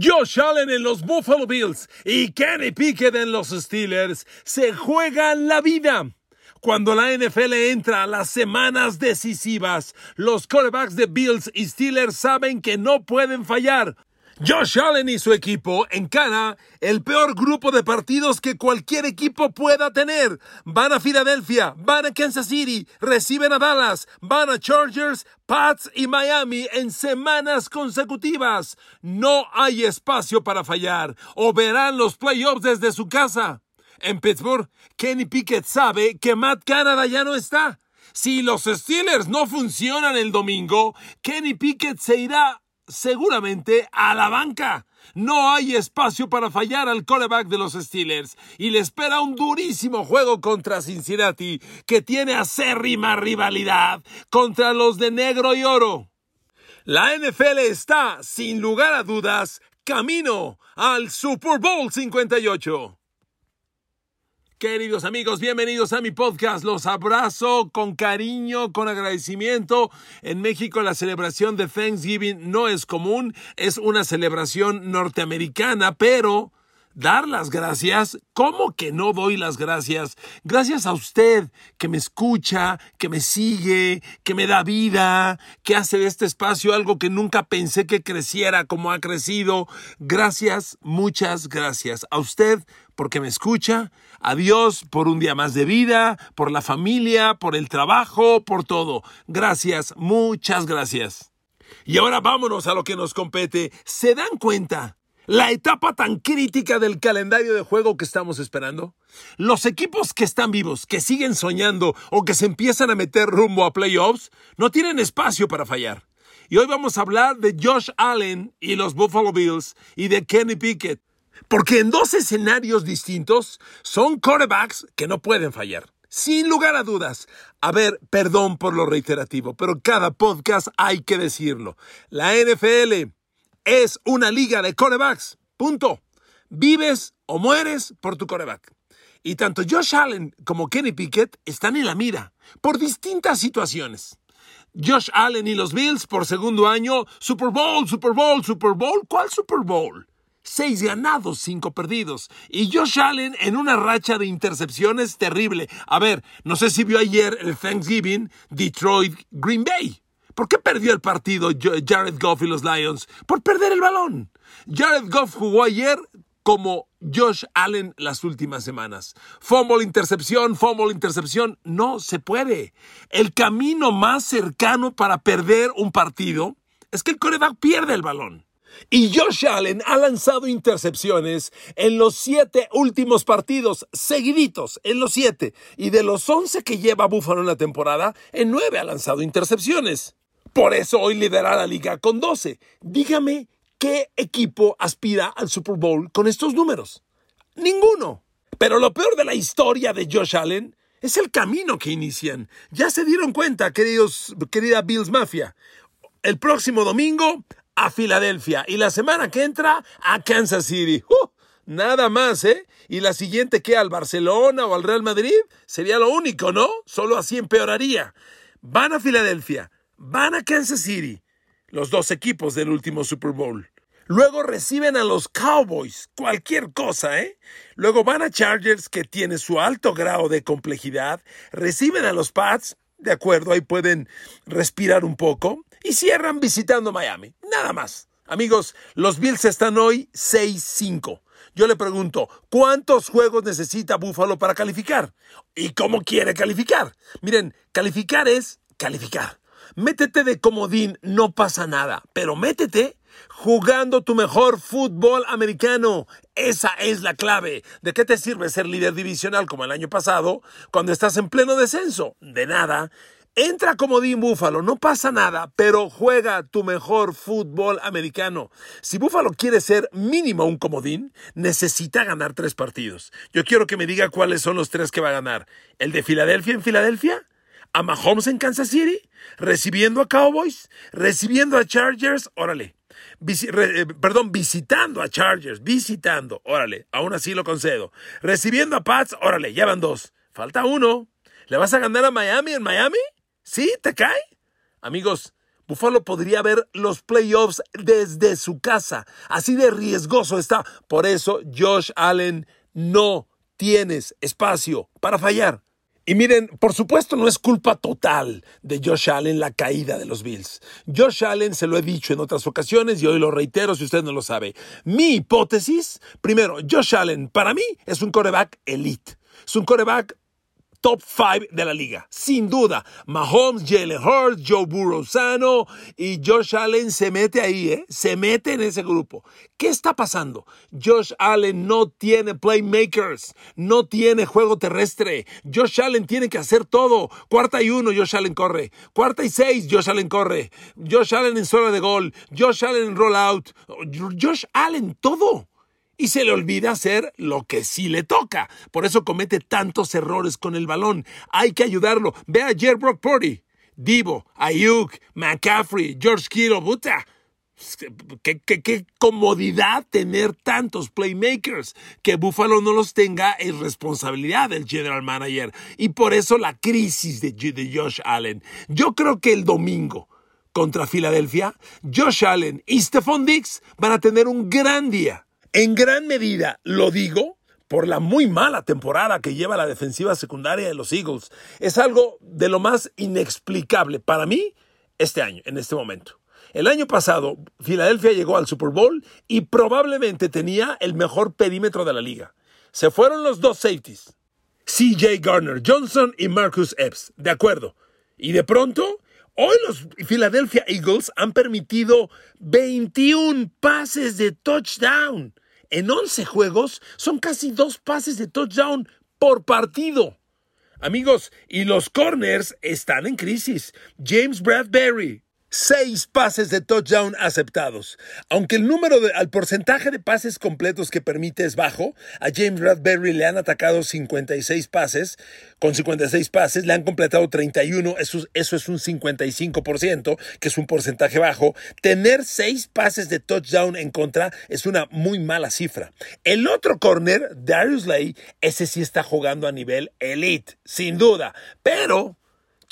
Josh Allen en los Buffalo Bills y Kenny Pickett en los Steelers se juegan la vida. Cuando la NFL entra a las semanas decisivas, los quarterbacks de Bills y Steelers saben que no pueden fallar. Josh Allen y su equipo encara el peor grupo de partidos que cualquier equipo pueda tener. Van a Filadelfia, van a Kansas City, reciben a Dallas, van a Chargers, Pats y Miami en semanas consecutivas. No hay espacio para fallar o verán los playoffs desde su casa. En Pittsburgh, Kenny Pickett sabe que Matt Canada ya no está. Si los Steelers no funcionan el domingo, Kenny Pickett se irá seguramente a la banca. No hay espacio para fallar al coreback de los Steelers y le espera un durísimo juego contra Cincinnati que tiene acérrima rivalidad contra los de negro y oro. La NFL está, sin lugar a dudas, camino al Super Bowl 58. Queridos amigos, bienvenidos a mi podcast. Los abrazo con cariño, con agradecimiento. En México la celebración de Thanksgiving no es común, es una celebración norteamericana, pero dar las gracias, ¿cómo que no doy las gracias? Gracias a usted que me escucha, que me sigue, que me da vida, que hace de este espacio algo que nunca pensé que creciera como ha crecido. Gracias, muchas gracias a usted porque me escucha, a Dios por un día más de vida, por la familia, por el trabajo, por todo. Gracias, muchas gracias. Y ahora vámonos a lo que nos compete. ¿Se dan cuenta? La etapa tan crítica del calendario de juego que estamos esperando. Los equipos que están vivos, que siguen soñando o que se empiezan a meter rumbo a playoffs, no tienen espacio para fallar. Y hoy vamos a hablar de Josh Allen y los Buffalo Bills y de Kenny Pickett. Porque en dos escenarios distintos son quarterbacks que no pueden fallar. Sin lugar a dudas. A ver, perdón por lo reiterativo, pero cada podcast hay que decirlo. La NFL es una liga de quarterbacks. Punto. Vives o mueres por tu quarterback. Y tanto Josh Allen como Kenny Pickett están en la mira por distintas situaciones. Josh Allen y los Bills por segundo año, Super Bowl, Super Bowl, Super Bowl. ¿Cuál Super Bowl? Seis ganados, cinco perdidos. Y Josh Allen en una racha de intercepciones terrible. A ver, no sé si vio ayer el Thanksgiving Detroit Green Bay. ¿Por qué perdió el partido Jared Goff y los Lions? Por perder el balón. Jared Goff jugó ayer como Josh Allen las últimas semanas. Fumble, intercepción, fumble, intercepción. No se puede. El camino más cercano para perder un partido es que el coreback pierde el balón. Y Josh Allen ha lanzado intercepciones en los siete últimos partidos, seguiditos, en los siete. Y de los once que lleva Buffalo en la temporada, en nueve ha lanzado intercepciones. Por eso hoy lidera la liga con 12. Dígame qué equipo aspira al Super Bowl con estos números. Ninguno. Pero lo peor de la historia de Josh Allen es el camino que inician. Ya se dieron cuenta, queridos, querida Bills Mafia. El próximo domingo a Filadelfia y la semana que entra a Kansas City. ¡Uh! nada más, ¿eh? Y la siguiente que al Barcelona o al Real Madrid sería lo único, ¿no? Solo así empeoraría. Van a Filadelfia, van a Kansas City, los dos equipos del último Super Bowl. Luego reciben a los Cowboys, cualquier cosa, ¿eh? Luego van a Chargers, que tiene su alto grado de complejidad. Reciben a los Pats, de acuerdo, ahí pueden respirar un poco y cierran visitando Miami. Nada más. Amigos, los Bills están hoy 6-5. Yo le pregunto, ¿cuántos juegos necesita Buffalo para calificar? ¿Y cómo quiere calificar? Miren, calificar es calificar. Métete de comodín, no pasa nada, pero métete jugando tu mejor fútbol americano. Esa es la clave. ¿De qué te sirve ser líder divisional como el año pasado cuando estás en pleno descenso? De nada. Entra comodín Búfalo, no pasa nada, pero juega tu mejor fútbol americano. Si Búfalo quiere ser mínimo un comodín, necesita ganar tres partidos. Yo quiero que me diga cuáles son los tres que va a ganar. ¿El de Filadelfia en Filadelfia? ¿A Mahomes en Kansas City? ¿Recibiendo a Cowboys? ¿Recibiendo a Chargers? Órale. Eh, perdón, visitando a Chargers, visitando, órale, aún así lo concedo. Recibiendo a Pats, órale, ya van dos. Falta uno. ¿Le vas a ganar a Miami en Miami? ¿Sí? ¿Te cae? Amigos, Buffalo podría ver los playoffs desde su casa. Así de riesgoso está. Por eso, Josh Allen, no tienes espacio para fallar. Y miren, por supuesto no es culpa total de Josh Allen la caída de los Bills. Josh Allen se lo he dicho en otras ocasiones y hoy lo reitero si usted no lo sabe. Mi hipótesis, primero, Josh Allen para mí es un coreback elite. Es un coreback top 5 de la liga. Sin duda, Mahomes, Jalen Hurts, Joe Burrow sano y Josh Allen se mete ahí, ¿eh? Se mete en ese grupo. ¿Qué está pasando? Josh Allen no tiene playmakers, no tiene juego terrestre. Josh Allen tiene que hacer todo. Cuarta y uno, Josh Allen corre. Cuarta y seis, Josh Allen corre. Josh Allen en zona de gol. Josh Allen en rollout. Josh Allen todo y se le olvida hacer lo que sí le toca. Por eso comete tantos errores con el balón. Hay que ayudarlo. Ve a Brock Purdy, Divo, Ayuk, McCaffrey, George Kittle, puta. Qué, comodidad tener tantos playmakers. Que Buffalo no los tenga es responsabilidad del general manager. Y por eso la crisis de, de Josh Allen. Yo creo que el domingo contra Filadelfia, Josh Allen y Stephon Diggs van a tener un gran día. En gran medida lo digo por la muy mala temporada que lleva la defensiva secundaria de los Eagles. Es algo de lo más inexplicable para mí este año, en este momento. El año pasado, Filadelfia llegó al Super Bowl y probablemente tenía el mejor perímetro de la liga. Se fueron los dos safeties, CJ Garner Johnson y Marcus Epps, de acuerdo. Y de pronto Hoy los Philadelphia Eagles han permitido 21 pases de touchdown en 11 juegos son casi dos pases de touchdown por partido. Amigos, y los corners están en crisis. James Bradbury, seis pases de touchdown aceptados. Aunque el número de, al porcentaje de pases completos que permite es bajo, a James Bradbury le han atacado 56 pases, con 56 pases, le han completado 31, eso, eso es un 55%, que es un porcentaje bajo. Tener seis pases de touchdown en contra es una muy mala cifra. El otro corner, Darius Lay, ese sí está jugando a nivel elite, sin duda, pero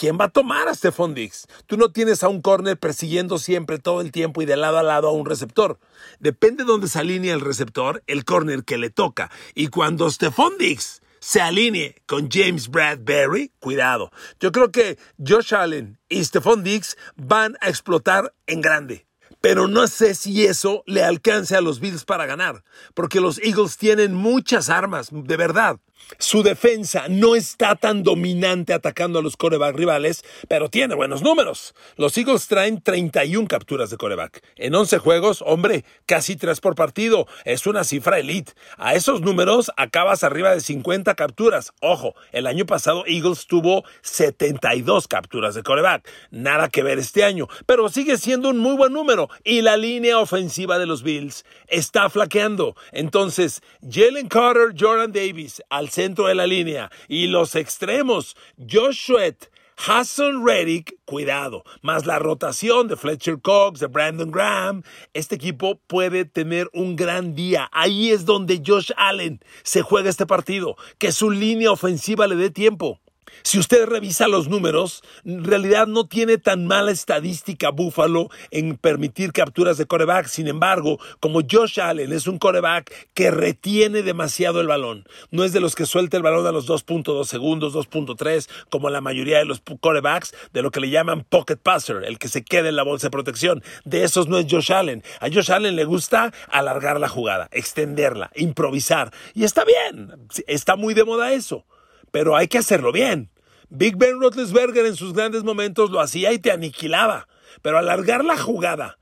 ¿Quién va a tomar a Stephon Diggs? Tú no tienes a un corner persiguiendo siempre todo el tiempo y de lado a lado a un receptor. Depende de dónde se alinea el receptor, el corner que le toca. Y cuando Stephon Diggs se alinee con James Bradbury, cuidado. Yo creo que Josh Allen y Stephon Diggs van a explotar en grande. Pero no sé si eso le alcance a los Bills para ganar, porque los Eagles tienen muchas armas, de verdad. Su defensa no está tan dominante atacando a los coreback rivales, pero tiene buenos números. Los Eagles traen 31 capturas de coreback. En 11 juegos, hombre, casi 3 por partido. Es una cifra elite. A esos números acabas arriba de 50 capturas. Ojo, el año pasado Eagles tuvo 72 capturas de coreback. Nada que ver este año, pero sigue siendo un muy buen número. Y la línea ofensiva de los Bills está flaqueando. Entonces, Jalen Carter, Jordan Davis, al centro de la línea. Y los extremos, Josh Sweat, Hassan Reddick, cuidado, más la rotación de Fletcher Cox, de Brandon Graham, este equipo puede tener un gran día. Ahí es donde Josh Allen se juega este partido, que su línea ofensiva le dé tiempo. Si usted revisa los números, en realidad no tiene tan mala estadística Buffalo en permitir capturas de coreback. Sin embargo, como Josh Allen es un coreback que retiene demasiado el balón, no es de los que suelta el balón a los 2.2 segundos, 2.3, como la mayoría de los corebacks, de lo que le llaman pocket passer, el que se queda en la bolsa de protección. De esos no es Josh Allen. A Josh Allen le gusta alargar la jugada, extenderla, improvisar. Y está bien, está muy de moda eso pero hay que hacerlo bien. Big Ben Roethlisberger en sus grandes momentos lo hacía y te aniquilaba, pero alargar la jugada,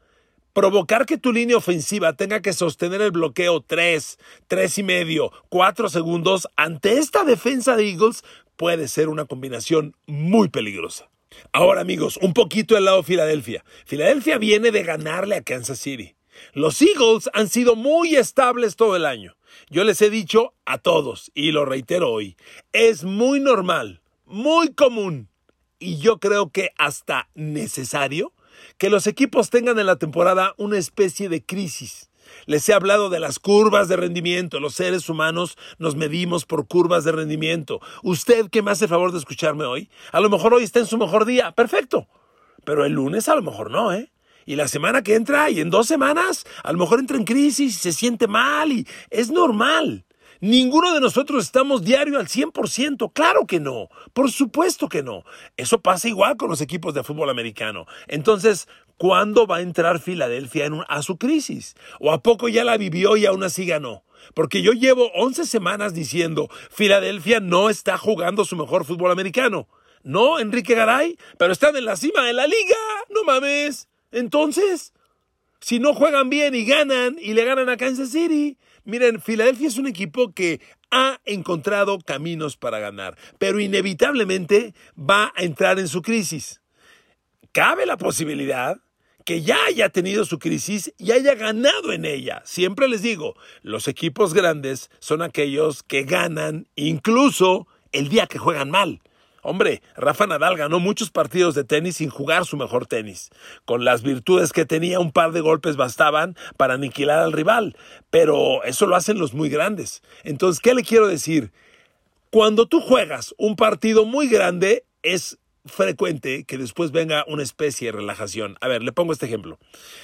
provocar que tu línea ofensiva tenga que sostener el bloqueo 3, 3 y medio, 4 segundos ante esta defensa de Eagles puede ser una combinación muy peligrosa. Ahora amigos, un poquito del lado de Filadelfia. Filadelfia viene de ganarle a Kansas City. Los Eagles han sido muy estables todo el año. Yo les he dicho a todos, y lo reitero hoy, es muy normal, muy común, y yo creo que hasta necesario, que los equipos tengan en la temporada una especie de crisis. Les he hablado de las curvas de rendimiento. Los seres humanos nos medimos por curvas de rendimiento. Usted que me hace favor de escucharme hoy, a lo mejor hoy está en su mejor día. Perfecto. pero el lunes a lo mejor no, ¿eh? Y la semana que entra y en dos semanas a lo mejor entra en crisis y se siente mal y es normal. Ninguno de nosotros estamos diario al 100%, claro que no, por supuesto que no. Eso pasa igual con los equipos de fútbol americano. Entonces, ¿cuándo va a entrar Filadelfia a su crisis? ¿O a poco ya la vivió y aún así ganó? Porque yo llevo 11 semanas diciendo, Filadelfia no está jugando su mejor fútbol americano. No, Enrique Garay, pero están en la cima de la liga, no mames. Entonces, si no juegan bien y ganan y le ganan a Kansas City, miren, Filadelfia es un equipo que ha encontrado caminos para ganar, pero inevitablemente va a entrar en su crisis. Cabe la posibilidad que ya haya tenido su crisis y haya ganado en ella. Siempre les digo, los equipos grandes son aquellos que ganan incluso el día que juegan mal. Hombre, Rafa Nadal ganó muchos partidos de tenis sin jugar su mejor tenis. Con las virtudes que tenía, un par de golpes bastaban para aniquilar al rival. Pero eso lo hacen los muy grandes. Entonces, ¿qué le quiero decir? Cuando tú juegas un partido muy grande, es frecuente que después venga una especie de relajación. A ver, le pongo este ejemplo.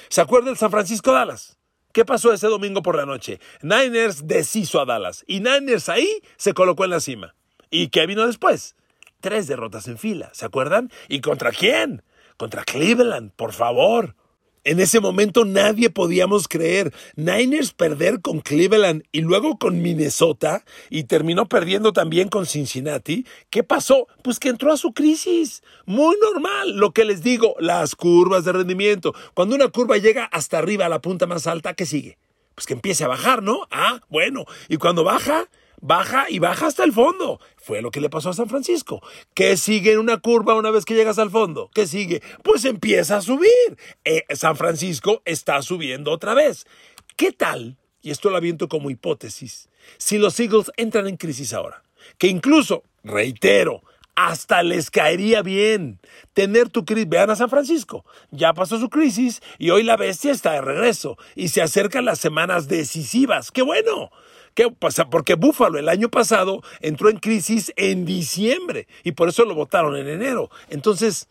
¿Se acuerda del San Francisco Dallas? ¿Qué pasó ese domingo por la noche? Niners deshizo a Dallas y Niners ahí se colocó en la cima. ¿Y qué vino después? Tres derrotas en fila, ¿se acuerdan? ¿Y contra quién? Contra Cleveland, por favor. En ese momento nadie podíamos creer. Niners perder con Cleveland y luego con Minnesota y terminó perdiendo también con Cincinnati. ¿Qué pasó? Pues que entró a su crisis. Muy normal. Lo que les digo, las curvas de rendimiento. Cuando una curva llega hasta arriba a la punta más alta, ¿qué sigue? Pues que empiece a bajar, ¿no? Ah, bueno. Y cuando baja, baja y baja hasta el fondo. Fue lo que le pasó a San Francisco. ¿Qué sigue en una curva una vez que llegas al fondo? ¿Qué sigue? Pues empieza a subir. Eh, San Francisco está subiendo otra vez. ¿Qué tal? Y esto lo aviento como hipótesis. Si los Eagles entran en crisis ahora. Que incluso, reitero, hasta les caería bien tener tu crisis. Vean a San Francisco, ya pasó su crisis y hoy la bestia está de regreso y se acercan las semanas decisivas. ¡Qué bueno! ¿Qué pasa? Porque Buffalo el año pasado entró en crisis en diciembre y por eso lo votaron en enero. Entonces,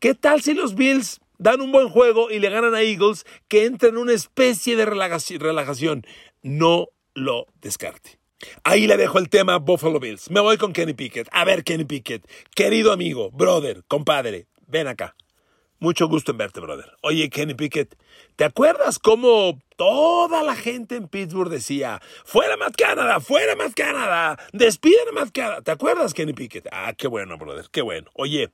¿qué tal si los Bills dan un buen juego y le ganan a Eagles que entra en una especie de relajación? No lo descarte. Ahí le dejo el tema Buffalo Bills. Me voy con Kenny Pickett. A ver, Kenny Pickett, querido amigo, brother, compadre, ven acá. Mucho gusto en verte, brother. Oye, Kenny Pickett, ¿te acuerdas cómo toda la gente en Pittsburgh decía, fuera Matt Canada, fuera Matt Canada, despiden a Matt Canada? ¿Te acuerdas, Kenny Pickett? Ah, qué bueno, brother, qué bueno. Oye,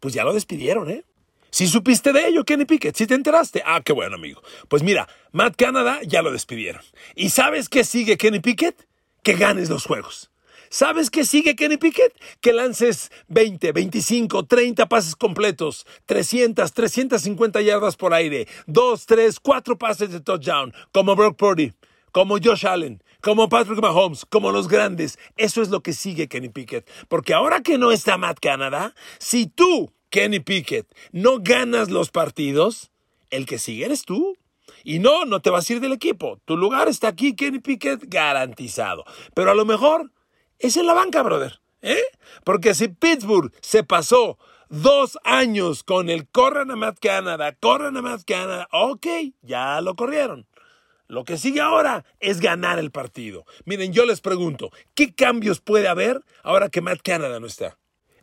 pues ya lo despidieron, ¿eh? Si supiste de ello, Kenny Pickett, si te enteraste. Ah, qué bueno, amigo. Pues mira, Matt Canada ya lo despidieron. ¿Y sabes qué sigue Kenny Pickett? Que ganes los juegos. ¿Sabes qué sigue Kenny Pickett? Que lances 20, 25, 30 pases completos, 300, 350 yardas por aire, 2, 3, 4 pases de touchdown, como Brock Purdy, como Josh Allen, como Patrick Mahomes, como los grandes. Eso es lo que sigue Kenny Pickett. Porque ahora que no está Matt Canada, si tú, Kenny Pickett, no ganas los partidos, el que sigue eres tú. Y no, no te vas a ir del equipo. Tu lugar está aquí, Kenny Pickett, garantizado. Pero a lo mejor es en la banca, brother. ¿Eh? Porque si Pittsburgh se pasó dos años con el corran a Matt Canada, corran a Matt Canada, ok, ya lo corrieron. Lo que sigue ahora es ganar el partido. Miren, yo les pregunto, ¿qué cambios puede haber ahora que Matt Canada no está?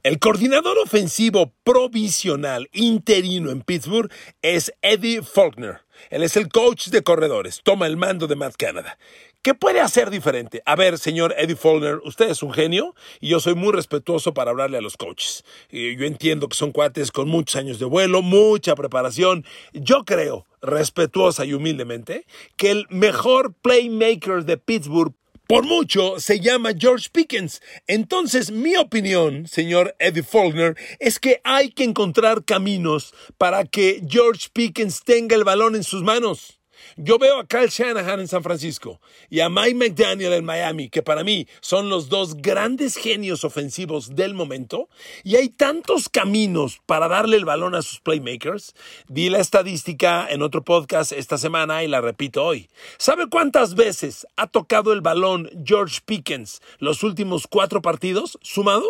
El coordinador ofensivo provisional interino en Pittsburgh es Eddie Faulkner. Él es el coach de corredores, toma el mando de Matt Canada. ¿Qué puede hacer diferente? A ver, señor Eddie Faulkner, usted es un genio y yo soy muy respetuoso para hablarle a los coaches. yo entiendo que son cuates con muchos años de vuelo, mucha preparación. Yo creo, respetuosa y humildemente, que el mejor playmaker de Pittsburgh por mucho se llama George Pickens. Entonces, mi opinión, señor Eddie Faulkner, es que hay que encontrar caminos para que George Pickens tenga el balón en sus manos. Yo veo a Kyle Shanahan en San Francisco y a Mike McDaniel en Miami, que para mí son los dos grandes genios ofensivos del momento, y hay tantos caminos para darle el balón a sus playmakers. Vi la estadística en otro podcast esta semana y la repito hoy. ¿Sabe cuántas veces ha tocado el balón George Pickens los últimos cuatro partidos? ¿Sumado?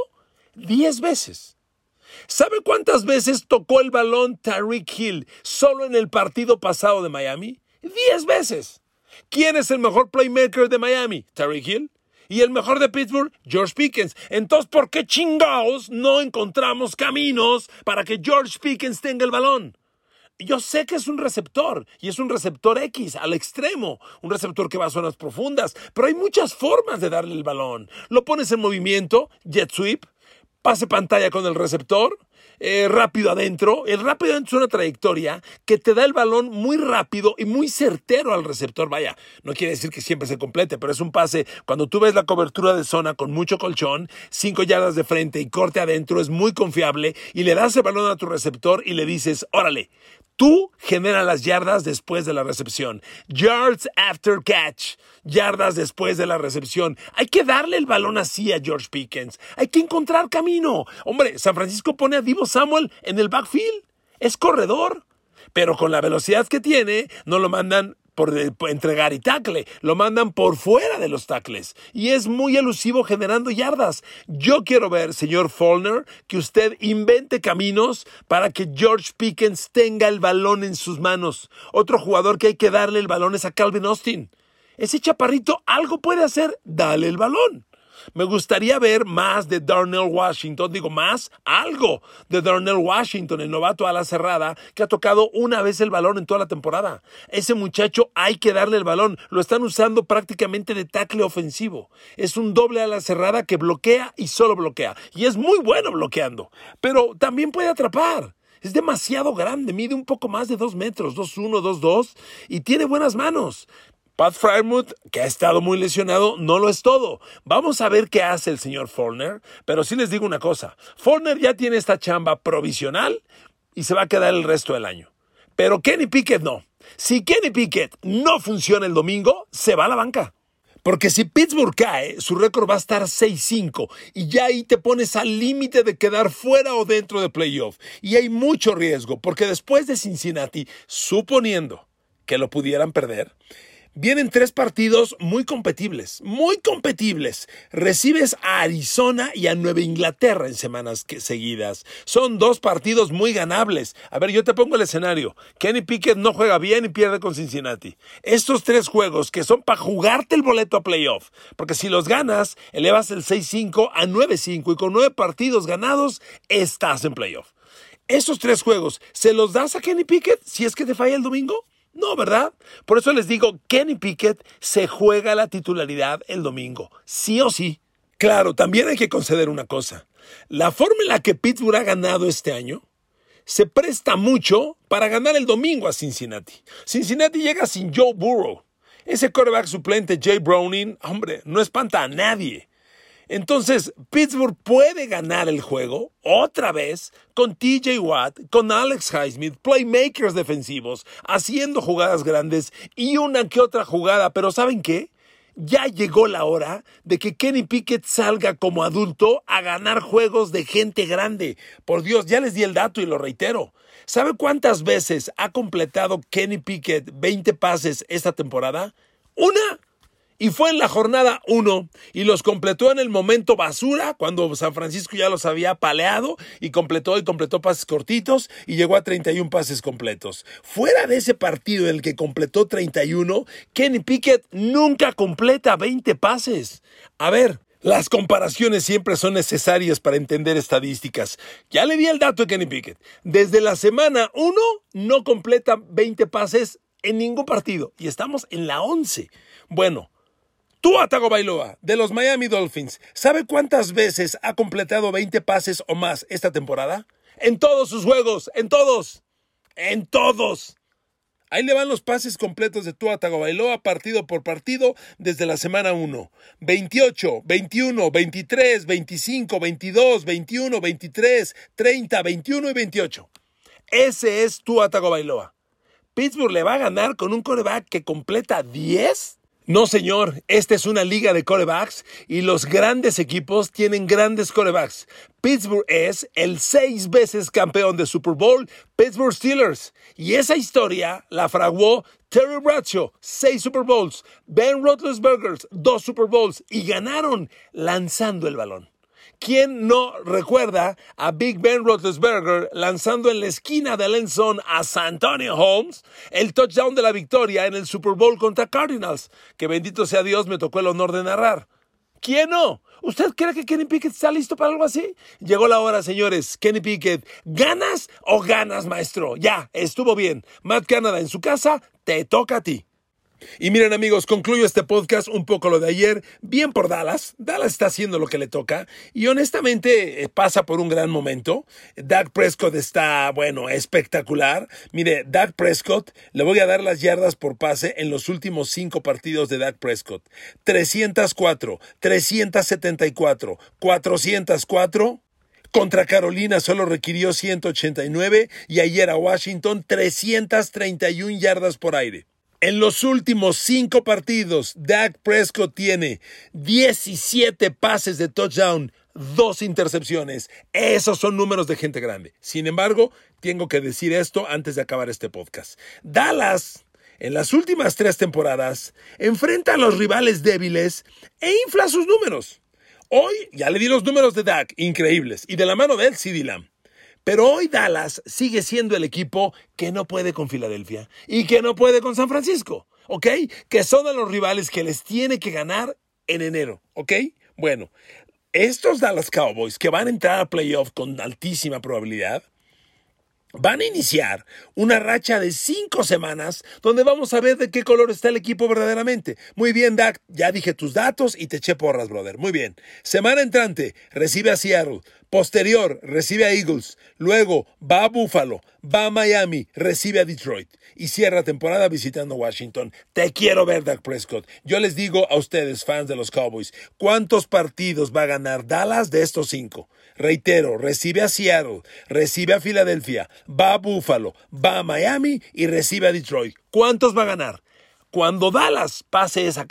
Diez veces. ¿Sabe cuántas veces tocó el balón Tariq Hill solo en el partido pasado de Miami? Diez veces. ¿Quién es el mejor playmaker de Miami? Tariq Hill. ¿Y el mejor de Pittsburgh? George Pickens. Entonces, ¿por qué chingados no encontramos caminos para que George Pickens tenga el balón? Yo sé que es un receptor y es un receptor X al extremo, un receptor que va a zonas profundas, pero hay muchas formas de darle el balón. Lo pones en movimiento, jet sweep, pase pantalla con el receptor, eh, rápido adentro. El rápido adentro es una trayectoria que te da el balón muy rápido y muy certero al receptor. Vaya, no quiere decir que siempre se complete, pero es un pase. Cuando tú ves la cobertura de zona con mucho colchón, cinco yardas de frente y corte adentro, es muy confiable y le das el balón a tu receptor y le dices, órale, Tú genera las yardas después de la recepción. Yards after catch. Yardas después de la recepción. Hay que darle el balón así a George Pickens. Hay que encontrar camino. Hombre, San Francisco pone a Divo Samuel en el backfield. Es corredor. Pero con la velocidad que tiene, no lo mandan por, entregar y tackle, lo mandan por fuera de los tackles y es muy elusivo generando yardas. Yo quiero ver, señor Follner, que usted invente caminos para que George Pickens tenga el balón en sus manos. Otro jugador que hay que darle el balón es a Calvin Austin. Ese chaparrito algo puede hacer, dale el balón. Me gustaría ver más de Darnell Washington, digo más, algo de Darnell Washington, el novato a la cerrada, que ha tocado una vez el balón en toda la temporada. Ese muchacho hay que darle el balón, lo están usando prácticamente de tackle ofensivo. Es un doble a la cerrada que bloquea y solo bloquea. Y es muy bueno bloqueando, pero también puede atrapar. Es demasiado grande, mide un poco más de dos metros, 2'1, 2'2 y tiene buenas manos. Pat Frymouth, que ha estado muy lesionado, no lo es todo. Vamos a ver qué hace el señor Forner, pero sí les digo una cosa. Forner ya tiene esta chamba provisional y se va a quedar el resto del año. Pero Kenny Pickett no. Si Kenny Pickett no funciona el domingo, se va a la banca. Porque si Pittsburgh cae, su récord va a estar 6-5 y ya ahí te pones al límite de quedar fuera o dentro de playoff. Y hay mucho riesgo, porque después de Cincinnati, suponiendo que lo pudieran perder, Vienen tres partidos muy competibles, muy competibles. Recibes a Arizona y a Nueva Inglaterra en semanas seguidas. Son dos partidos muy ganables. A ver, yo te pongo el escenario. Kenny Pickett no juega bien y pierde con Cincinnati. Estos tres juegos que son para jugarte el boleto a playoff. Porque si los ganas, elevas el 6-5 a 9-5 y con nueve partidos ganados, estás en playoff. Esos tres juegos, ¿se los das a Kenny Pickett si es que te falla el domingo? No, ¿verdad? Por eso les digo, Kenny Pickett se juega la titularidad el domingo, sí o sí. Claro, también hay que conceder una cosa. La forma en la que Pittsburgh ha ganado este año se presta mucho para ganar el domingo a Cincinnati. Cincinnati llega sin Joe Burrow. Ese quarterback suplente Jay Browning, hombre, no espanta a nadie. Entonces, Pittsburgh puede ganar el juego otra vez con TJ Watt, con Alex Highsmith, playmakers defensivos, haciendo jugadas grandes y una que otra jugada. Pero ¿saben qué? Ya llegó la hora de que Kenny Pickett salga como adulto a ganar juegos de gente grande. Por Dios, ya les di el dato y lo reitero. ¿Sabe cuántas veces ha completado Kenny Pickett 20 pases esta temporada? Una. Y fue en la jornada 1 y los completó en el momento basura, cuando San Francisco ya los había paleado y completó y completó pases cortitos y llegó a 31 pases completos. Fuera de ese partido en el que completó 31, Kenny Pickett nunca completa 20 pases. A ver, las comparaciones siempre son necesarias para entender estadísticas. Ya le di el dato de Kenny Pickett. Desde la semana 1 no completa 20 pases en ningún partido y estamos en la 11. Bueno, Tua Bailoa, de los Miami Dolphins, ¿sabe cuántas veces ha completado 20 pases o más esta temporada? En todos sus juegos, en todos, en todos. Ahí le van los pases completos de Tua Tagovailoa partido por partido desde la semana 1. 28, 21, 23, 25, 22, 21, 23, 30, 21 y 28. Ese es Tua Tagovailoa. Pittsburgh le va a ganar con un coreback que completa 10 no, señor, esta es una liga de corebacks y los grandes equipos tienen grandes corebacks. Pittsburgh es el seis veces campeón de Super Bowl, Pittsburgh Steelers. Y esa historia la fraguó Terry Bradshaw, seis Super Bowls, Ben Roethlisberger, dos Super Bowls, y ganaron lanzando el balón. ¿Quién no recuerda a Big Ben Roethlisberger lanzando en la esquina del end zone a San Antonio Holmes el touchdown de la victoria en el Super Bowl contra Cardinals? Que bendito sea Dios me tocó el honor de narrar. ¿Quién no? ¿Usted cree que Kenny Pickett está listo para algo así? Llegó la hora, señores. Kenny Pickett, ¿ganas o ganas, maestro? Ya, estuvo bien. Matt Canada en su casa, te toca a ti. Y miren amigos, concluyo este podcast un poco lo de ayer, bien por Dallas. Dallas está haciendo lo que le toca y honestamente eh, pasa por un gran momento. Dak Prescott está, bueno, espectacular. Mire, Dak Prescott, le voy a dar las yardas por pase en los últimos cinco partidos de Dak Prescott. 304, 374, 404. Contra Carolina solo requirió 189 y ayer a Washington 331 yardas por aire. En los últimos cinco partidos, Dak Prescott tiene 17 pases de touchdown, dos intercepciones. Esos son números de gente grande. Sin embargo, tengo que decir esto antes de acabar este podcast. Dallas, en las últimas tres temporadas, enfrenta a los rivales débiles e infla sus números. Hoy ya le di los números de Dak, increíbles, y de la mano de él, CD Lamb. Pero hoy Dallas sigue siendo el equipo que no puede con Filadelfia y que no puede con San Francisco, ¿ok? Que son a los rivales que les tiene que ganar en enero, ¿ok? Bueno, estos Dallas Cowboys que van a entrar a playoff con altísima probabilidad, van a iniciar una racha de cinco semanas donde vamos a ver de qué color está el equipo verdaderamente. Muy bien, Dak, ya dije tus datos y te eché porras, brother. Muy bien. Semana entrante, recibe a Seattle. Posterior, recibe a Eagles. Luego, va a Buffalo, va a Miami, recibe a Detroit. Y cierra temporada visitando Washington. Te quiero ver, Dak Prescott. Yo les digo a ustedes, fans de los Cowboys, ¿cuántos partidos va a ganar Dallas de estos cinco? Reitero, recibe a Seattle, recibe a Filadelfia, va a Buffalo, va a Miami y recibe a Detroit. ¿Cuántos va a ganar? Cuando Dallas pase ese,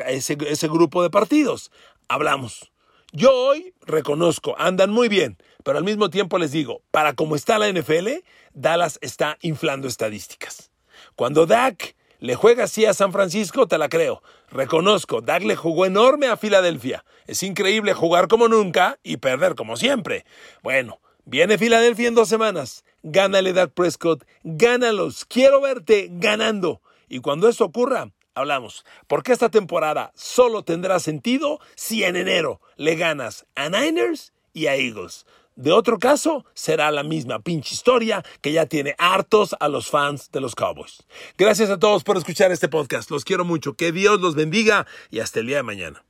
ese grupo de partidos, hablamos. Yo hoy reconozco, andan muy bien, pero al mismo tiempo les digo, para como está la NFL, Dallas está inflando estadísticas. Cuando Dak le juega así a San Francisco, te la creo. Reconozco, Dak le jugó enorme a Filadelfia. Es increíble jugar como nunca y perder como siempre. Bueno, viene Filadelfia en dos semanas. Gánale Dak Prescott, gánalos. Quiero verte ganando. Y cuando eso ocurra, hablamos. Porque esta temporada solo tendrá sentido si en enero le ganas a Niners y a Eagles. De otro caso, será la misma pinche historia que ya tiene hartos a los fans de los Cowboys. Gracias a todos por escuchar este podcast. Los quiero mucho. Que Dios los bendiga y hasta el día de mañana.